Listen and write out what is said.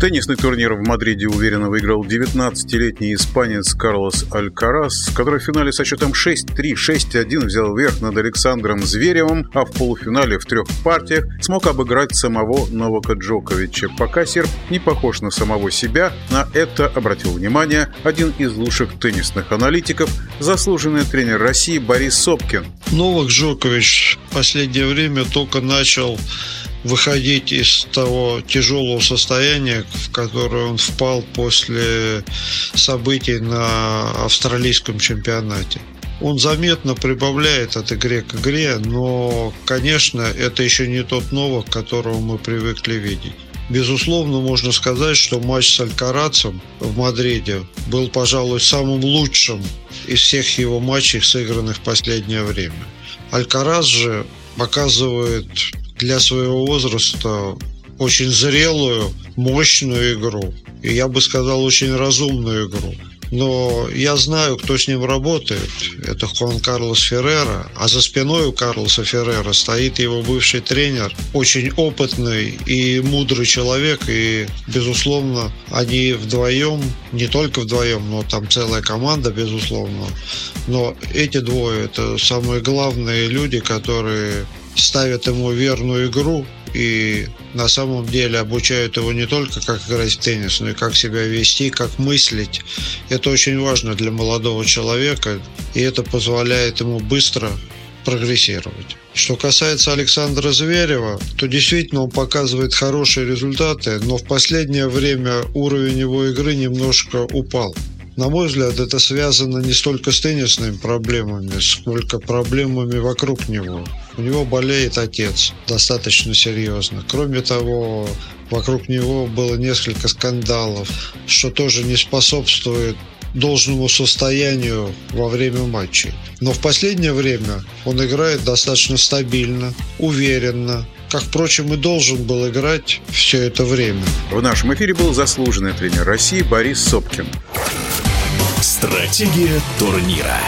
Теннисный турнир в Мадриде уверенно выиграл 19-летний испанец Карлос Алькарас, который в финале со счетом 6-3, 6-1 взял верх над Александром Зверевым, а в полуфинале в трех партиях смог обыграть самого Новака Джоковича. Пока серб не похож на самого себя, на это обратил внимание один из лучших теннисных аналитиков, заслуженный тренер России Борис Сопкин. Новак Джокович в последнее время только начал выходить из того тяжелого состояния, в которое он впал после событий на австралийском чемпионате. Он заметно прибавляет от игры к игре, но, конечно, это еще не тот Новак, которого мы привыкли видеть. Безусловно, можно сказать, что матч с Алькарацем в Мадриде был, пожалуй, самым лучшим из всех его матчей, сыгранных в последнее время. Алькарас же показывает для своего возраста очень зрелую, мощную игру. И я бы сказал, очень разумную игру. Но я знаю, кто с ним работает. Это Хуан Карлос Феррера. А за спиной у Карлоса Феррера стоит его бывший тренер. Очень опытный и мудрый человек. И, безусловно, они вдвоем, не только вдвоем, но там целая команда, безусловно. Но эти двое – это самые главные люди, которые ставят ему верную игру и на самом деле обучают его не только как играть в теннис, но и как себя вести, как мыслить. Это очень важно для молодого человека, и это позволяет ему быстро прогрессировать. Что касается Александра Зверева, то действительно он показывает хорошие результаты, но в последнее время уровень его игры немножко упал. На мой взгляд, это связано не столько с теннисными проблемами, сколько проблемами вокруг него. У него болеет отец достаточно серьезно. Кроме того, вокруг него было несколько скандалов, что тоже не способствует должному состоянию во время матчей. Но в последнее время он играет достаточно стабильно, уверенно, как, впрочем, и должен был играть все это время. В нашем эфире был заслуженный тренер России Борис Сопкин. Стратегия турнира.